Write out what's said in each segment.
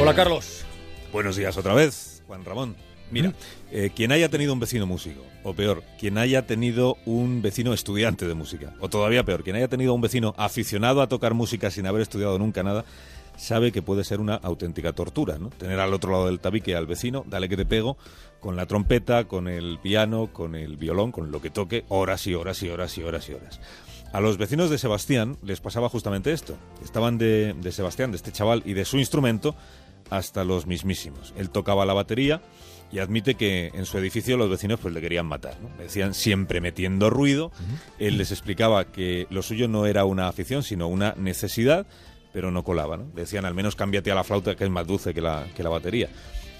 Hola Carlos. Buenos días otra vez, Juan Ramón. Mira, eh, quien haya tenido un vecino músico, o peor, quien haya tenido un vecino estudiante de música, o todavía peor, quien haya tenido un vecino aficionado a tocar música sin haber estudiado nunca nada, sabe que puede ser una auténtica tortura, ¿no? Tener al otro lado del tabique al vecino, dale que te pego, con la trompeta, con el piano, con el violón, con lo que toque, horas y horas y horas y horas y horas. A los vecinos de Sebastián les pasaba justamente esto. Estaban de, de Sebastián, de este chaval y de su instrumento, hasta los mismísimos. Él tocaba la batería y admite que en su edificio los vecinos pues le querían matar. decían siempre metiendo ruido. Él les explicaba que lo suyo no era una afición, sino una necesidad, pero no colaba. ¿no? Decían al menos cámbiate a la flauta que es más dulce que la, que la batería.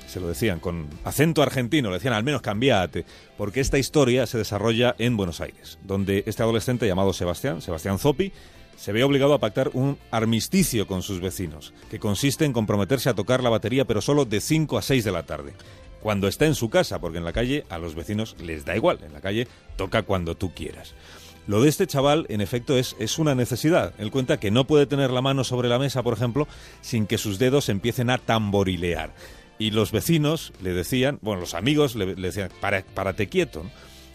Se lo decían con acento argentino, le decían al menos cambiate, porque esta historia se desarrolla en Buenos Aires, donde este adolescente llamado Sebastián, Sebastián Zopi, se ve obligado a pactar un armisticio con sus vecinos, que consiste en comprometerse a tocar la batería pero solo de 5 a 6 de la tarde. Cuando está en su casa, porque en la calle a los vecinos les da igual, en la calle toca cuando tú quieras. Lo de este chaval, en efecto, es, es una necesidad. Él cuenta que no puede tener la mano sobre la mesa, por ejemplo, sin que sus dedos empiecen a tamborilear. Y los vecinos le decían, bueno, los amigos le, decían, para, párate quieto. ¿no?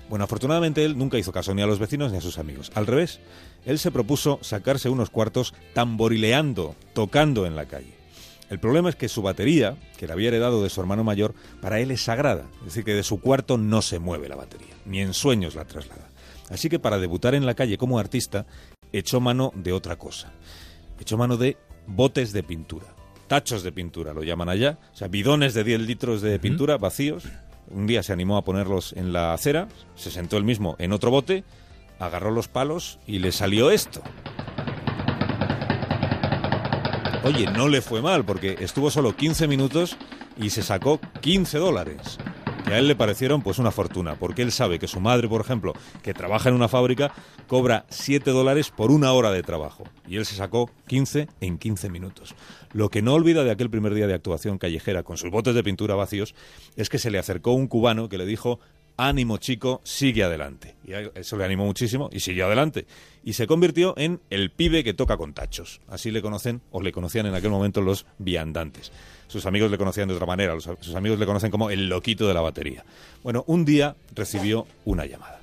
Bueno, afortunadamente él nunca hizo caso ni a los vecinos ni a sus amigos. Al revés, él se propuso sacarse unos cuartos tamborileando, tocando en la calle. El problema es que su batería, que la había heredado de su hermano mayor, para él es sagrada. Es decir, que de su cuarto no se mueve la batería, ni en sueños la traslada. Así que para debutar en la calle como artista, echó mano de otra cosa. Echó mano de botes de pintura. Tachos de pintura, lo llaman allá. O sea, bidones de 10 litros de pintura vacíos. Un día se animó a ponerlos en la acera, se sentó él mismo en otro bote, agarró los palos y le salió esto. Oye, no le fue mal porque estuvo solo 15 minutos y se sacó 15 dólares. A él le parecieron pues una fortuna, porque él sabe que su madre, por ejemplo, que trabaja en una fábrica, cobra 7 dólares por una hora de trabajo. Y él se sacó 15 en 15 minutos. Lo que no olvida de aquel primer día de actuación callejera con sus botes de pintura vacíos es que se le acercó un cubano que le dijo ánimo chico, sigue adelante. Y eso le animó muchísimo y siguió adelante. Y se convirtió en el pibe que toca con tachos. Así le conocen, o le conocían en aquel momento los viandantes. Sus amigos le conocían de otra manera, sus amigos le conocen como el loquito de la batería. Bueno, un día recibió una llamada.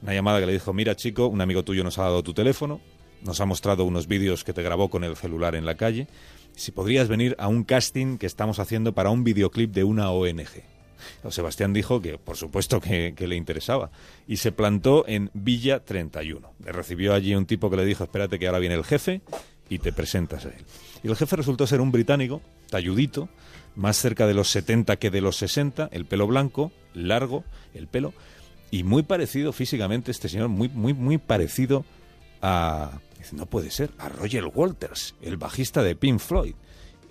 Una llamada que le dijo, mira chico, un amigo tuyo nos ha dado tu teléfono, nos ha mostrado unos vídeos que te grabó con el celular en la calle, si podrías venir a un casting que estamos haciendo para un videoclip de una ONG. Sebastián dijo que, por supuesto, que, le interesaba. Y se plantó en Villa 31. Le recibió allí un tipo que le dijo, espérate que ahora viene el jefe y te presentas a él. Y el jefe resultó ser un británico, talludito, más cerca de los 70 que de los 60, el pelo blanco, largo, el pelo, y muy parecido físicamente este señor, muy, muy, muy parecido a... No puede ser, a Roger Walters, el bajista de Pink Floyd.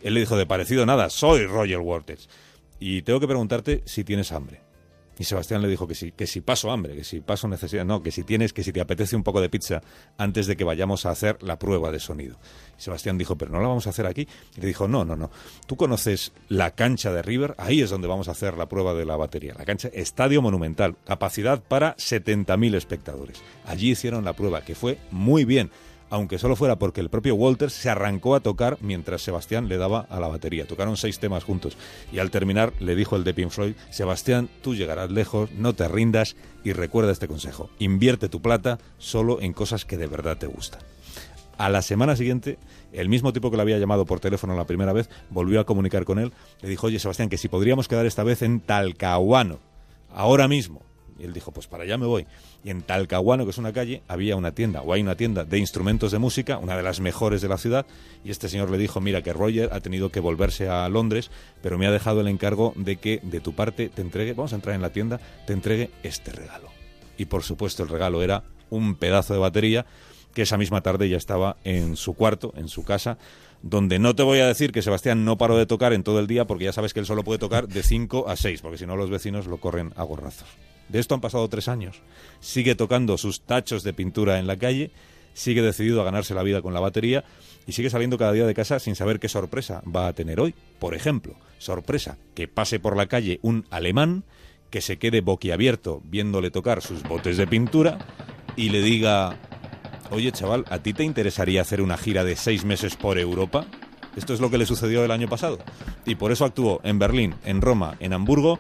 Él le dijo, de parecido nada, soy Roger Waters. Y tengo que preguntarte si tienes hambre. Y Sebastián le dijo que sí, que si paso hambre, que si paso necesidad, no, que si tienes, que si te apetece un poco de pizza antes de que vayamos a hacer la prueba de sonido. Sebastián dijo, pero no la vamos a hacer aquí. Y le dijo, no, no, no. Tú conoces la cancha de River, ahí es donde vamos a hacer la prueba de la batería. La cancha, estadio monumental, capacidad para 70.000 espectadores. Allí hicieron la prueba, que fue muy bien aunque solo fuera porque el propio Walters se arrancó a tocar mientras Sebastián le daba a la batería. Tocaron seis temas juntos y al terminar le dijo el de Pink Floyd, Sebastián, tú llegarás lejos, no te rindas y recuerda este consejo, invierte tu plata solo en cosas que de verdad te gustan. A la semana siguiente, el mismo tipo que le había llamado por teléfono la primera vez volvió a comunicar con él. Le dijo, oye Sebastián, que si podríamos quedar esta vez en Talcahuano, ahora mismo. Y él dijo, pues para allá me voy. Y en Talcahuano, que es una calle, había una tienda, o hay una tienda de instrumentos de música, una de las mejores de la ciudad, y este señor le dijo, mira que Roger ha tenido que volverse a Londres, pero me ha dejado el encargo de que de tu parte te entregue, vamos a entrar en la tienda, te entregue este regalo. Y por supuesto el regalo era un pedazo de batería que esa misma tarde ya estaba en su cuarto, en su casa, donde no te voy a decir que Sebastián no paró de tocar en todo el día, porque ya sabes que él solo puede tocar de 5 a 6, porque si no los vecinos lo corren a gorrazos. De esto han pasado tres años. Sigue tocando sus tachos de pintura en la calle, sigue decidido a ganarse la vida con la batería y sigue saliendo cada día de casa sin saber qué sorpresa va a tener hoy. Por ejemplo, sorpresa, que pase por la calle un alemán que se quede boquiabierto viéndole tocar sus botes de pintura y le diga, oye chaval, ¿a ti te interesaría hacer una gira de seis meses por Europa? Esto es lo que le sucedió el año pasado. Y por eso actuó en Berlín, en Roma, en Hamburgo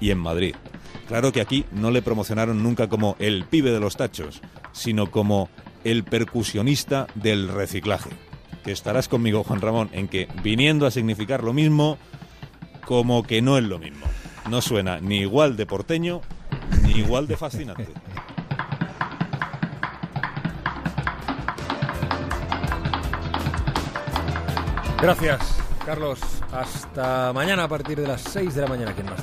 y en Madrid. Claro que aquí no le promocionaron nunca como el pibe de los tachos, sino como el percusionista del reciclaje. Que estarás conmigo, Juan Ramón, en que viniendo a significar lo mismo, como que no es lo mismo. No suena ni igual de porteño, ni igual de fascinante. Gracias, Carlos. Hasta mañana a partir de las 6 de la mañana aquí en Más.